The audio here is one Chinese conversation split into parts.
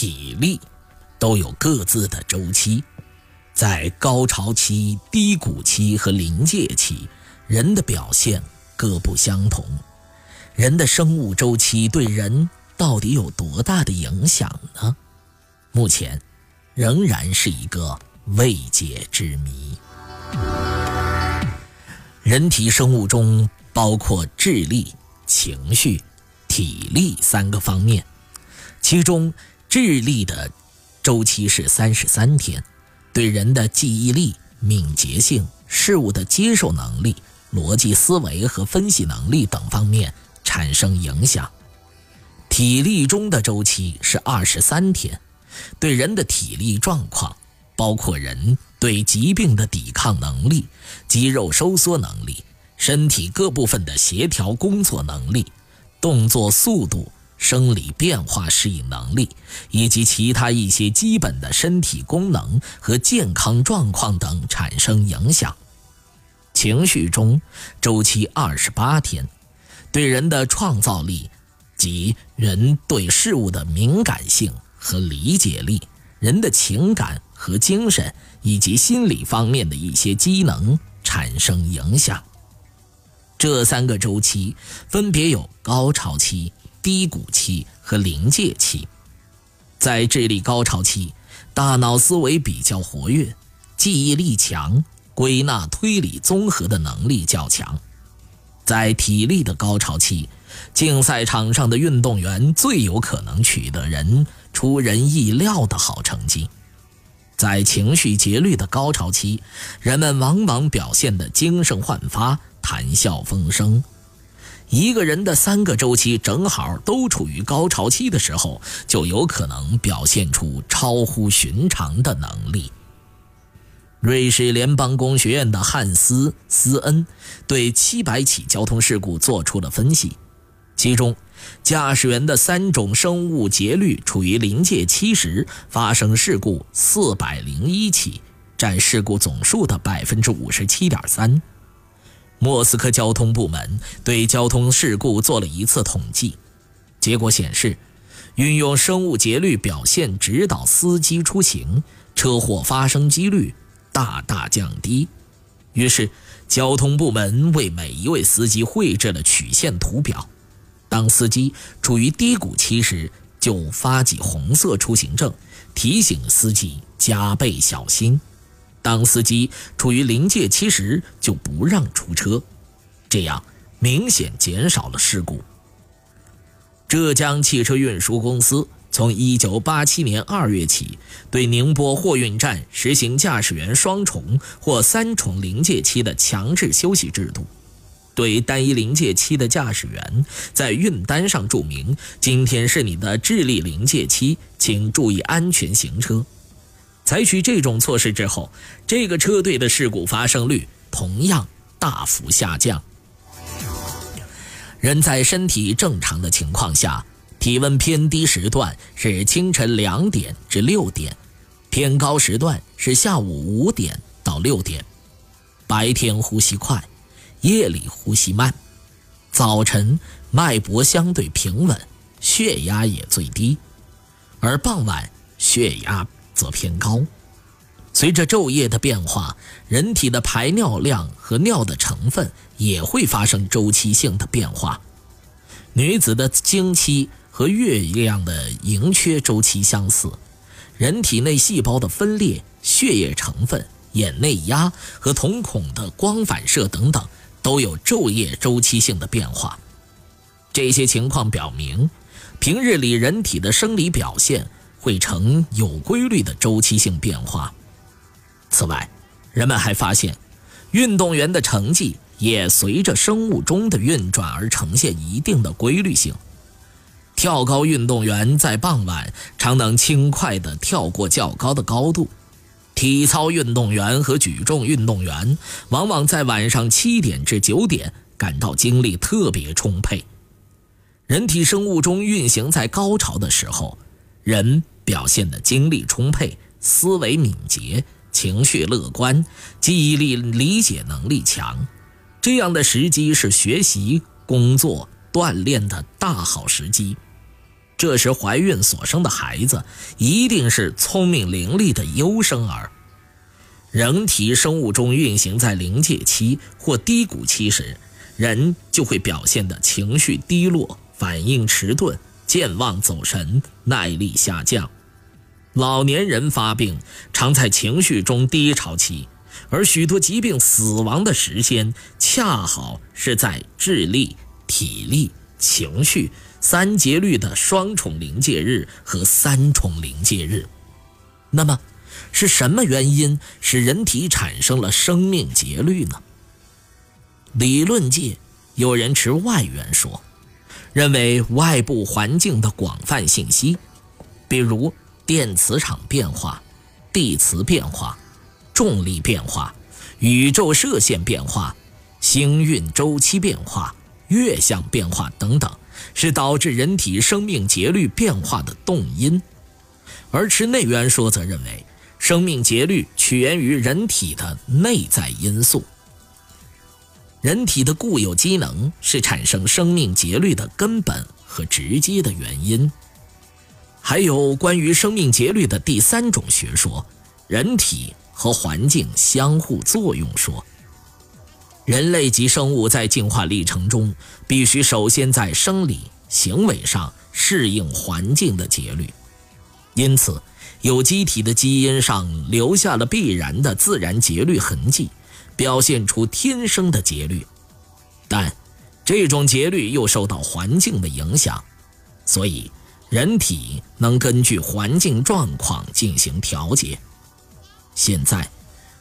体力都有各自的周期，在高潮期、低谷期和临界期，人的表现各不相同。人的生物周期对人到底有多大的影响呢？目前仍然是一个未解之谜。人体生物中包括智力、情绪、体力三个方面，其中。智力的周期是三十三天，对人的记忆力、敏捷性、事物的接受能力、逻辑思维和分析能力等方面产生影响。体力中的周期是二十三天，对人的体力状况，包括人对疾病的抵抗能力、肌肉收缩能力、身体各部分的协调工作能力、动作速度。生理变化适应能力，以及其他一些基本的身体功能和健康状况等产生影响。情绪中周期二十八天，对人的创造力及人对事物的敏感性和理解力、人的情感和精神以及心理方面的一些机能产生影响。这三个周期分别有高潮期。低谷期和临界期，在智力高潮期，大脑思维比较活跃，记忆力强，归纳推理综合的能力较强。在体力的高潮期，竞赛场上的运动员最有可能取得人出人意料的好成绩。在情绪节律的高潮期，人们往往表现得精神焕发，谈笑风生。一个人的三个周期正好都处于高潮期的时候，就有可能表现出超乎寻常的能力。瑞士联邦工学院的汉斯·斯恩对七百起交通事故做出了分析，其中，驾驶员的三种生物节律处于临界期时发生事故四百零一起，占事故总数的百分之五十七点三。莫斯科交通部门对交通事故做了一次统计，结果显示，运用生物节律表现指导司机出行，车祸发生几率大大降低。于是，交通部门为每一位司机绘制了曲线图表，当司机处于低谷期时，就发起红色出行证，提醒司机加倍小心。当司机处于临界期时，就不让出车，这样明显减少了事故。浙江汽车运输公司从1987年2月起，对宁波货运站实行驾驶员双重或三重临界期的强制休息制度，对单一临界期的驾驶员在运单上注明：“今天是你的智力临界期，请注意安全行车。”采取这种措施之后，这个车队的事故发生率同样大幅下降。人在身体正常的情况下，体温偏低时段是清晨两点至六点，偏高时段是下午五点到六点。白天呼吸快，夜里呼吸慢。早晨脉搏相对平稳，血压也最低，而傍晚血压。则偏高。随着昼夜的变化，人体的排尿量和尿的成分也会发生周期性的变化。女子的经期和月亮的盈缺周期相似，人体内细胞的分裂、血液成分、眼内压和瞳孔的光反射等等，都有昼夜周期性的变化。这些情况表明，平日里人体的生理表现。会呈有规律的周期性变化。此外，人们还发现，运动员的成绩也随着生物钟的运转而呈现一定的规律性。跳高运动员在傍晚常能轻快地跳过较高的高度，体操运动员和举重运动员往往在晚上七点至九点感到精力特别充沛。人体生物钟运行在高潮的时候，人表现的精力充沛，思维敏捷，情绪乐观，记忆力、理解能力强。这样的时机是学习、工作、锻炼的大好时机。这时怀孕所生的孩子一定是聪明伶俐的优生儿。人体生物钟运行在临界期或低谷期时，人就会表现的情绪低落、反应迟钝、健忘走神、耐力下降。老年人发病常在情绪中低潮期，而许多疾病死亡的时间恰好是在智力、体力、情绪。三节律的双重临界日和三重临界日，那么是什么原因使人体产生了生命节律呢？理论界有人持外援说，认为外部环境的广泛信息，比如电磁场变化、地磁变化、重力变化、宇宙射线变化、星运周期变化、月相变化等等。是导致人体生命节律变化的动因，而持内源说则认为，生命节律起源于人体的内在因素。人体的固有机能是产生生命节律的根本和直接的原因。还有关于生命节律的第三种学说——人体和环境相互作用说。人类及生物在进化历程中，必须首先在生理、行为上适应环境的节律，因此，有机体的基因上留下了必然的自然节律痕迹，表现出天生的节律。但，这种节律又受到环境的影响，所以人体能根据环境状况进行调节。现在。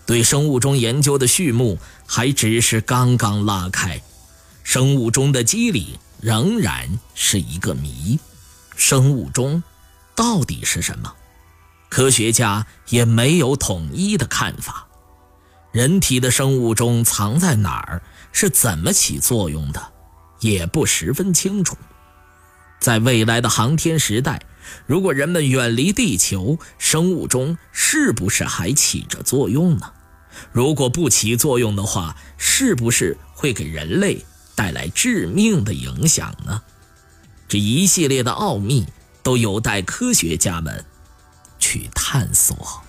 对生物钟研究的序幕还只是刚刚拉开，生物钟的机理仍然是一个谜。生物钟到底是什么？科学家也没有统一的看法。人体的生物钟藏在哪儿，是怎么起作用的，也不十分清楚。在未来的航天时代，如果人们远离地球，生物钟是不是还起着作用呢？如果不起作用的话，是不是会给人类带来致命的影响呢？这一系列的奥秘都有待科学家们去探索。